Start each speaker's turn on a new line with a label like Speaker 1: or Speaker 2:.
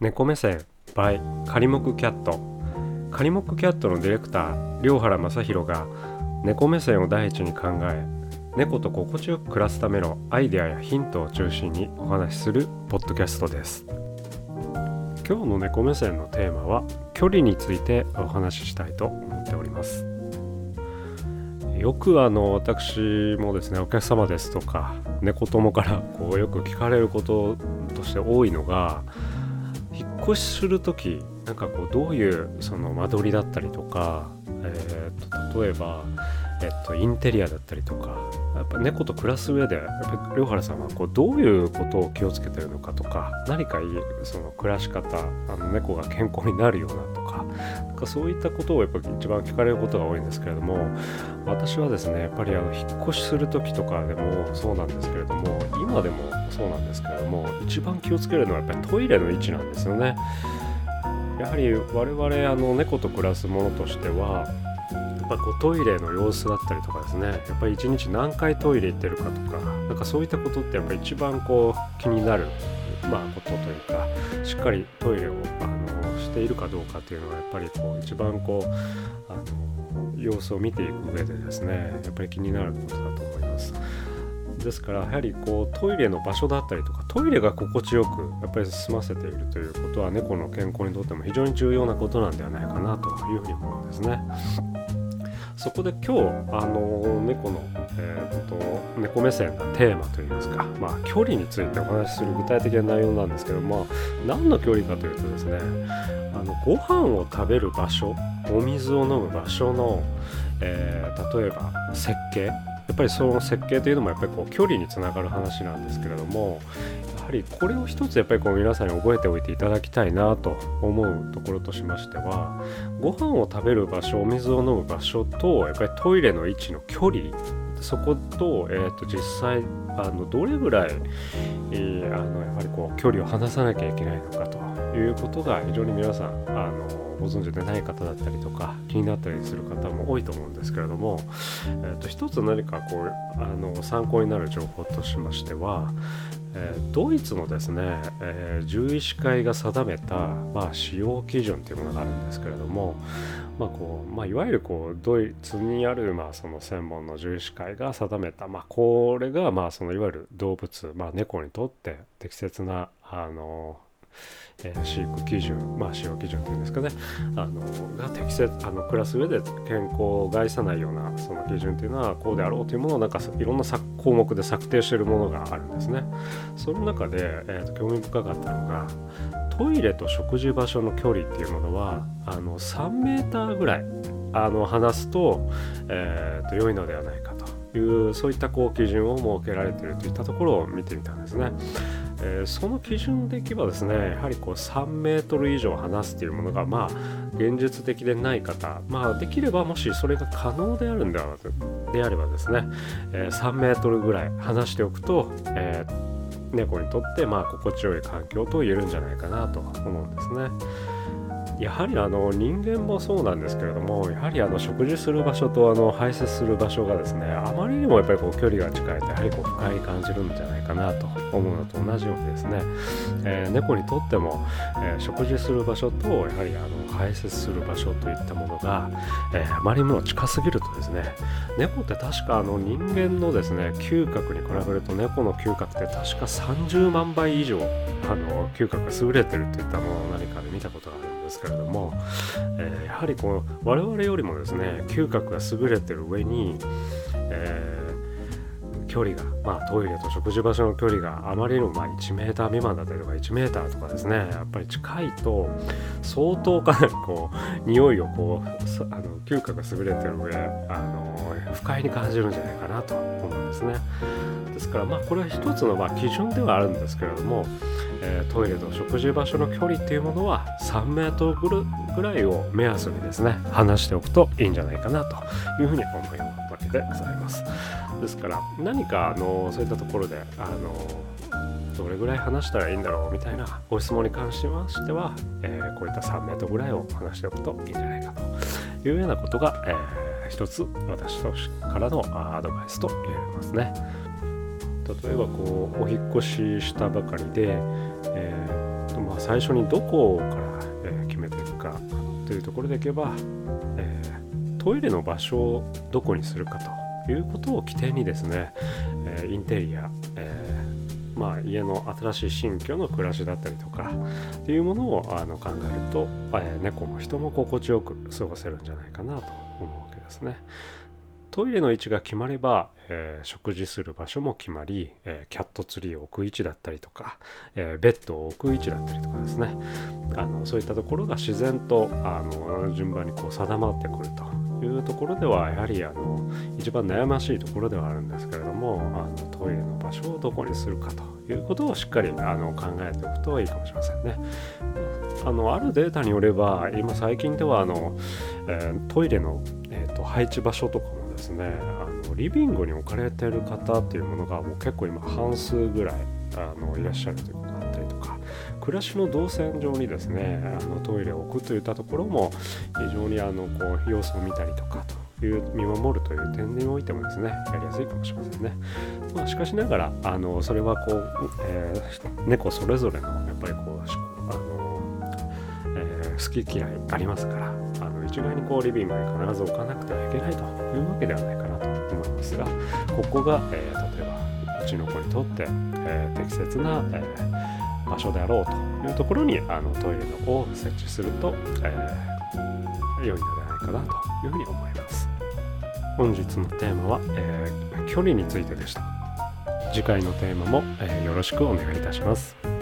Speaker 1: 猫目線 by カリモクキャット。カリモクキャットのディレクター良原正宏が猫目線を第一に考え猫と心地よく暮らすためのアイデアやヒントを中心にお話しするポッドキャストです。今日の猫目線のテーマは距離についてお話ししたいと思っております。よくあの私もですねお客様ですとか猫友からこうよく聞かれることとして多いのが越しする時なんかこうどういうその間取りだったりとか、えー、と例えば、えっと、インテリアだったりとかやっぱ猫と暮らす上でやっぱり良原さんはこうどういうことを気をつけてるのかとか何かいいその暮らし方あの猫が健康になるようなとかなんかそういったことをやっぱ一番聞かれることが多いんですけれども私はですねやっぱりあの引っ越しする時とかでもそうなんですけれども今でもそうなんですけれども一番気をつけるのはやっぱりトイレの位置なんですよね。やはり我々あの猫と暮らすものとしてはやっぱこうトイレの様子だったりとかですねやっぱり一日何回トイレ行ってるかとかなんかそういったことってやっぱり一番こう気になるまあことというかしっかりトイレをあのしているかどうかっていうのはやっぱりこう一番こうあの様子を見ていく上でですねやっぱり気になることだと思います。ですからやはりこうトイレの場所だったりとかトイレが心地よくやっぱり済ませているということは猫の健康にとっても非常に重要なことなんではないかなというふうに思うんですね。そこで今日あの猫の、えーと、猫目線なテーマといいますか、まあ、距離についてお話しする具体的な内容なんですけども何の距離かというとですねあのご飯を食べる場所お水を飲む場所の、えー、例えば設計やっぱりその設計というのもやっぱりこう距離につながる話なんですけれどもやはりこれを一つやっぱりこう皆さんに覚えておいていただきたいなと思うところとしましてはご飯を食べる場所お水を飲む場所とやっぱりトイレの位置の距離そこと,、えー、と実際あのどれぐらい、えー、あのやはりこう距離を離さなきゃいけないのかということが非常に皆さんあのご存知でない方だったりとか気になったりする方も多いと思うんですけれども、えー、と一つ何かこうあの参考になる情報としましては、えー、ドイツのですね、えー、獣医師会が定めた、まあ、使用基準というものがあるんですけれども、まあこうまあ、いわゆるこうドイツにある、まあ、その専門の獣医師会が定めた、まあ、これが、まあ、そのいわゆる動物、まあ、猫にとって適切なあの飼育基準、まあ、使用基準というんですかね、あのが適切あの暮らす上で健康を害さないようなその基準というのはこうであろうというものをなんかいろんな項目で策定しているものがあるんですね。その中で、えーと、興味深かったのがトイレと食事場所の距離っていうものはあの3メーターぐらいあの離すと,、えーと良いのではないかというそういったこう基準を設けられているといったところを見てみたんですね。えー、その基準でいけばですねやはりこう3メートル以上離すというものがまあ現実的でない方まあできればもしそれが可能であるんであであればですね、えー、3メートルぐらい離しておくと、えー、猫にとってまあ心地よい環境と言えるんじゃないかなと思うんですね。やはりあの人間もそうなんですけれどもやはりあの食事する場所とあの排泄する場所がですねあまりにもやっぱりこう距離が近いとやはりこう不快に感じるんじゃないかなと思うのと同じようにですね、えー、猫にとっても、えー、食事する場所とやはりあの排泄する場所といったものが、えー、あまりにも近すぎるとですね猫って確かあの人間のですね嗅覚に比べると猫の嗅覚って確か30万倍以上あの嗅覚が優れてるといったものを何かで見たことがあるですけれども、えー、やはりこう我々よりもですね嗅覚が優れてる上に、えー、距離が、まあ、トイレと食事場所の距離があまりにもまあ1 m 未満だったりとか1 m とかですねやっぱり近いと相当かなりこう匂いをこうあの嗅覚が優れてる上あの不快に感じるんじゃないかなと思うんですね。ですからまあこれは一つのまあ基準ではあるんですけれども、えー、トイレと食事場所の距離っていうものは3メートルぐらいを目安にですね離しておくといいんじゃないかなというふうに思うわけでございますですから何かあのそういったところであのどれぐらい離したらいいんだろうみたいなご質問に関しましては、えー、こういった3メートルぐらいを離しておくといいんじゃないかというようなことが、えー、一つ私とからのアドバイスと言えますね。例えばこうお引越ししたばかりで、えーまあ、最初にどこから、え、決めていくかというところでいけば、えー、トイレの場所をどこにするかということを起点にですね、えインテリア、えまあ、家の新しい新居の暮らしだったりとかっていうものをあの考えると、え猫も人も心地よく過ごせるんじゃないかなと思うわけですね。トイレの位置が決まれば、えー、食事する場所も決まり、えー、キャットツリーを置く位置だったりとか、えー、ベッドを置く位置だったりとかですねあのそういったところが自然とあの順番にこう定まってくるというところではやはりあの一番悩ましいところではあるんですけれどもあのトイレの場所をどこにするかということをしっかりあの考えておくといいかもしれませんね。あのあるデータによれば今最近ではあの、えトイレの、えーと配置場所とかもですねあのリビングに置かれてる方っていうものがもう結構今半数ぐらいあのいらっしゃるということだったりとか暮らしの動線上にですねあのトイレを置くといったところも非常にあのこう様子を見たりとかという見守るという点においてもですねやりやすいかもしれませんね。まあ、しかしながらあのそれはこう、えー、猫それぞれのやっぱりこうあの、えー、好き嫌いありますからあの一概にこうリビングに必ず置かなくてはいけないというわけではないかなと思いますがここが、えー、例えばうちの子にとって、えー、適切な、えー、場所であろうというところにあのトイレのを設置すると、えー、良いのではないかなというふうに思います本日のテーマは、え、距離についてでした次回のテーマも、え、よろしくお願いいたします。